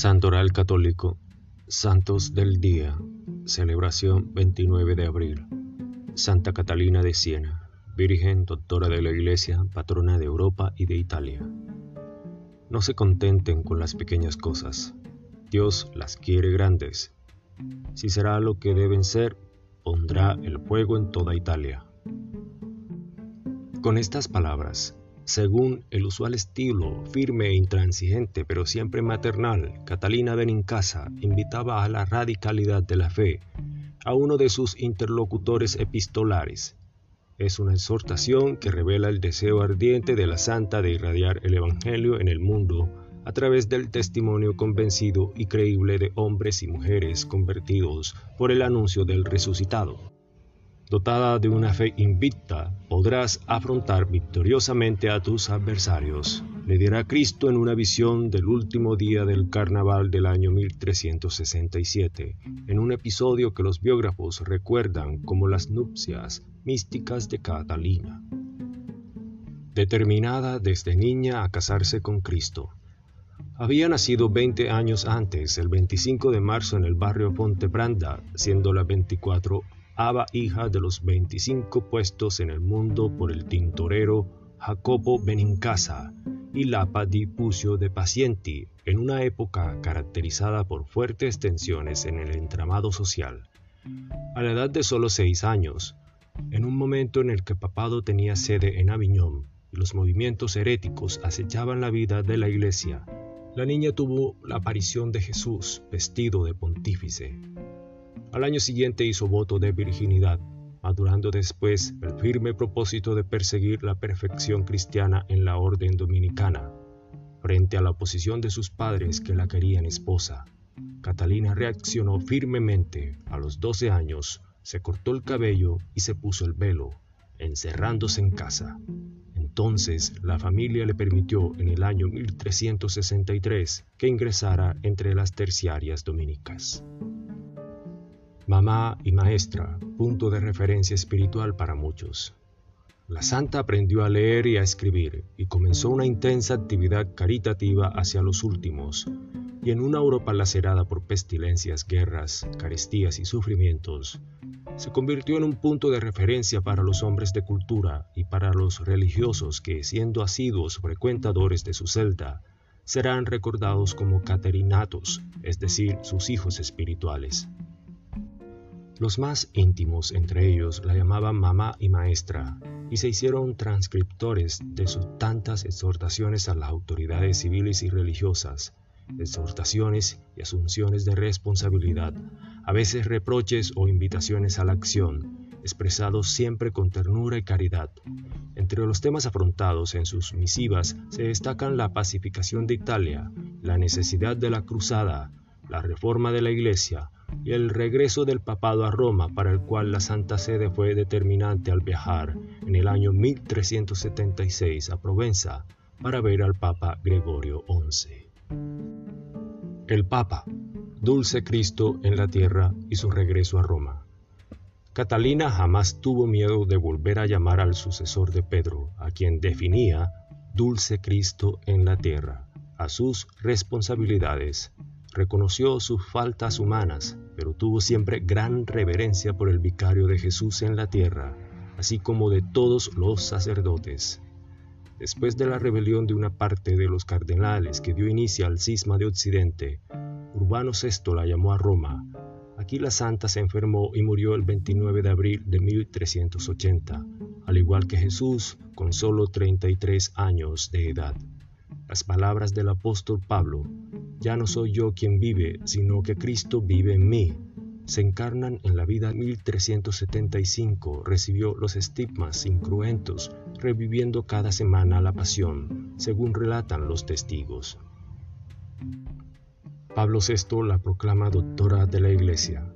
Santoral Católico, Santos del Día, celebración 29 de abril. Santa Catalina de Siena, Virgen Doctora de la Iglesia, patrona de Europa y de Italia. No se contenten con las pequeñas cosas. Dios las quiere grandes. Si será lo que deben ser, pondrá el fuego en toda Italia. Con estas palabras, según el usual estilo, firme e intransigente, pero siempre maternal, Catalina Benincasa invitaba a la radicalidad de la fe a uno de sus interlocutores epistolares. Es una exhortación que revela el deseo ardiente de la santa de irradiar el Evangelio en el mundo a través del testimonio convencido y creíble de hombres y mujeres convertidos por el anuncio del resucitado. Dotada de una fe invicta, podrás afrontar victoriosamente a tus adversarios. Le dirá Cristo en una visión del último día del carnaval del año 1367, en un episodio que los biógrafos recuerdan como las nupcias místicas de Catalina. Determinada desde niña a casarse con Cristo, había nacido 20 años antes, el 25 de marzo en el barrio Pontebranda, siendo la 24 Aba hija de los 25 puestos en el mundo por el tintorero Jacopo Benincasa y Lapa di Pucio de Pacienti, en una época caracterizada por fuertes tensiones en el entramado social. A la edad de solo seis años, en un momento en el que Papado tenía sede en Aviñón y los movimientos heréticos acechaban la vida de la iglesia, la niña tuvo la aparición de Jesús vestido de pontífice. Al año siguiente hizo voto de virginidad, madurando después el firme propósito de perseguir la perfección cristiana en la orden dominicana. Frente a la oposición de sus padres que la querían esposa, Catalina reaccionó firmemente. A los 12 años se cortó el cabello y se puso el velo, encerrándose en casa. Entonces la familia le permitió en el año 1363 que ingresara entre las terciarias dominicas mamá y maestra, punto de referencia espiritual para muchos. La santa aprendió a leer y a escribir y comenzó una intensa actividad caritativa hacia los últimos, y en una Europa lacerada por pestilencias, guerras, carestías y sufrimientos, se convirtió en un punto de referencia para los hombres de cultura y para los religiosos que, siendo asiduos frecuentadores de su celda, serán recordados como caterinatos, es decir, sus hijos espirituales. Los más íntimos entre ellos la llamaban mamá y maestra, y se hicieron transcriptores de sus tantas exhortaciones a las autoridades civiles y religiosas, exhortaciones y asunciones de responsabilidad, a veces reproches o invitaciones a la acción, expresados siempre con ternura y caridad. Entre los temas afrontados en sus misivas se destacan la pacificación de Italia, la necesidad de la cruzada, la reforma de la Iglesia, y el regreso del papado a Roma, para el cual la Santa Sede fue determinante al viajar en el año 1376 a Provenza para ver al Papa Gregorio XI. El Papa, dulce Cristo en la tierra y su regreso a Roma. Catalina jamás tuvo miedo de volver a llamar al sucesor de Pedro, a quien definía dulce Cristo en la tierra, a sus responsabilidades Reconoció sus faltas humanas, pero tuvo siempre gran reverencia por el vicario de Jesús en la tierra, así como de todos los sacerdotes. Después de la rebelión de una parte de los cardenales que dio inicio al cisma de Occidente, Urbano VI la llamó a Roma. Aquí la santa se enfermó y murió el 29 de abril de 1380, al igual que Jesús, con solo 33 años de edad. Las palabras del apóstol Pablo ya no soy yo quien vive, sino que Cristo vive en mí. Se encarnan en la vida 1375, recibió los estigmas incruentos, reviviendo cada semana la pasión, según relatan los testigos. Pablo VI la proclama doctora de la Iglesia.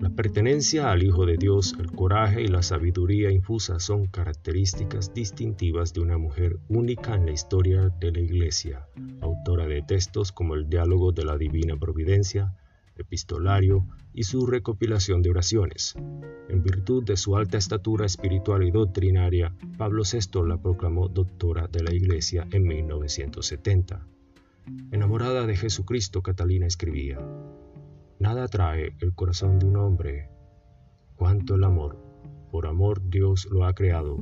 La pertenencia al Hijo de Dios, el coraje y la sabiduría infusa son características distintivas de una mujer única en la historia de la Iglesia, autora de textos como el Diálogo de la Divina Providencia, epistolario y su recopilación de oraciones. En virtud de su alta estatura espiritual y doctrinaria, Pablo VI la proclamó doctora de la Iglesia en 1970. Enamorada de Jesucristo, Catalina escribía, Nada atrae el corazón de un hombre cuanto el amor. Por amor Dios lo ha creado,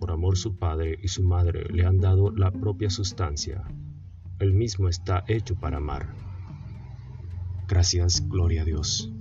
por amor su padre y su madre le han dado la propia sustancia. Él mismo está hecho para amar. Gracias, gloria a Dios.